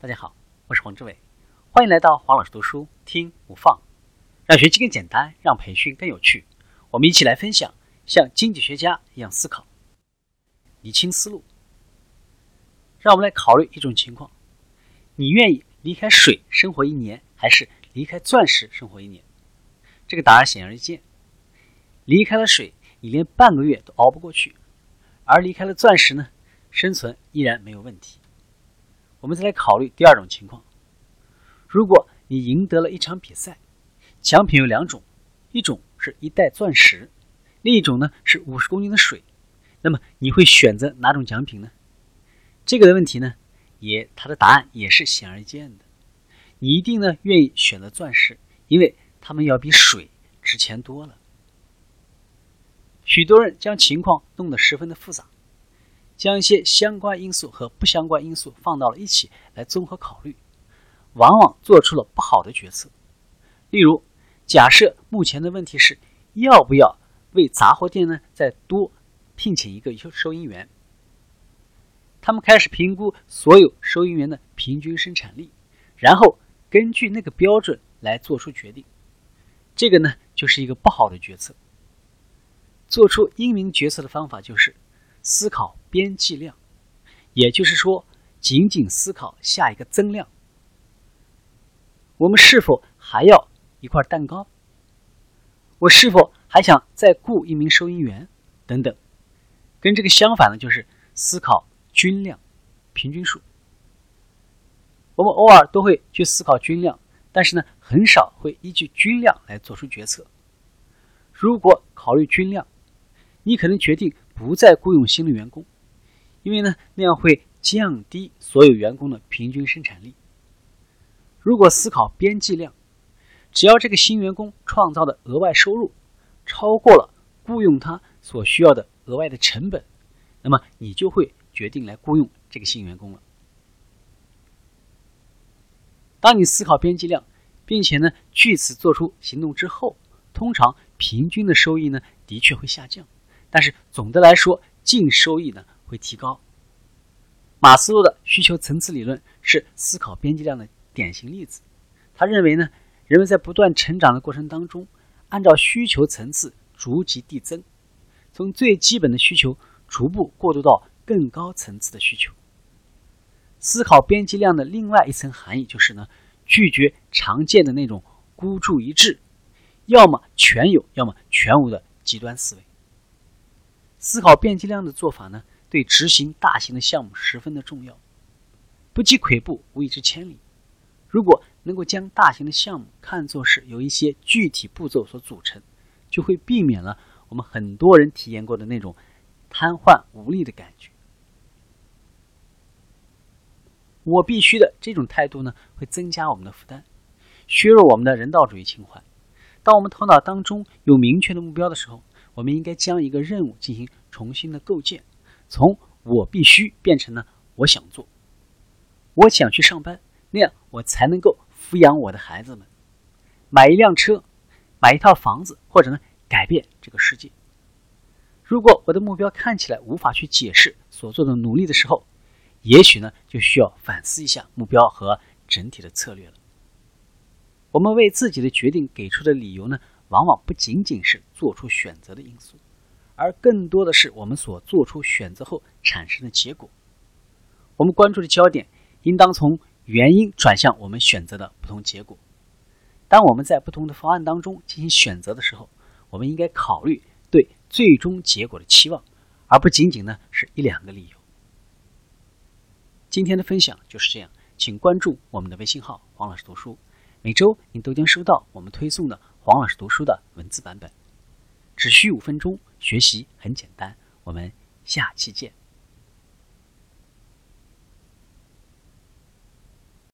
大家好，我是黄志伟，欢迎来到黄老师读书听不放，让学习更简单，让培训更有趣。我们一起来分享像经济学家一样思考，理清思路。让我们来考虑一种情况：你愿意离开水生活一年，还是离开钻石生活一年？这个答案显而易见，离开了水，你连半个月都熬不过去；而离开了钻石呢，生存依然没有问题。我们再来考虑第二种情况：如果你赢得了一场比赛，奖品有两种，一种是一袋钻石，另一种呢是五十公斤的水，那么你会选择哪种奖品呢？这个的问题呢，也它的答案也是显而易见的，你一定呢愿意选择钻石，因为它们要比水值钱多了。许多人将情况弄得十分的复杂。将一些相关因素和不相关因素放到了一起来综合考虑，往往做出了不好的决策。例如，假设目前的问题是要不要为杂货店呢再多聘请一个收收银员，他们开始评估所有收银员的平均生产力，然后根据那个标准来做出决定。这个呢就是一个不好的决策。做出英明决策的方法就是思考。边际量，也就是说，仅仅思考下一个增量。我们是否还要一块蛋糕？我是否还想再雇一名收银员？等等。跟这个相反的，就是思考均量、平均数。我们偶尔都会去思考均量，但是呢，很少会依据均量来做出决策。如果考虑均量，你可能决定不再雇佣新的员工。因为呢，那样会降低所有员工的平均生产力。如果思考边际量，只要这个新员工创造的额外收入超过了雇佣他所需要的额外的成本，那么你就会决定来雇佣这个新员工了。当你思考边际量，并且呢据此做出行动之后，通常平均的收益呢的确会下降，但是总的来说净收益呢。会提高。马斯洛的需求层次理论是思考边际量的典型例子。他认为呢，人们在不断成长的过程当中，按照需求层次逐级递增，从最基本的需求逐步过渡到更高层次的需求。思考边际量的另外一层含义就是呢，拒绝常见的那种孤注一掷，要么全有，要么全无的极端思维。思考边际量的做法呢？对执行大型的项目十分的重要，不积跬步无以至千里。如果能够将大型的项目看作是由一些具体步骤所组成，就会避免了我们很多人体验过的那种瘫痪无力的感觉。我必须的这种态度呢，会增加我们的负担，削弱我们的人道主义情怀。当我们头脑当中有明确的目标的时候，我们应该将一个任务进行重新的构建。从我必须变成了我想做，我想去上班，那样我才能够抚养我的孩子们，买一辆车，买一套房子，或者呢改变这个世界。如果我的目标看起来无法去解释所做的努力的时候，也许呢就需要反思一下目标和整体的策略了。我们为自己的决定给出的理由呢，往往不仅仅是做出选择的因素。而更多的是我们所做出选择后产生的结果。我们关注的焦点应当从原因转向我们选择的不同结果。当我们在不同的方案当中进行选择的时候，我们应该考虑对最终结果的期望，而不仅仅呢是一两个理由。今天的分享就是这样，请关注我们的微信号“黄老师读书”，每周你都将收到我们推送的黄老师读书的文字版本。只需五分钟，学习很简单。我们下期见。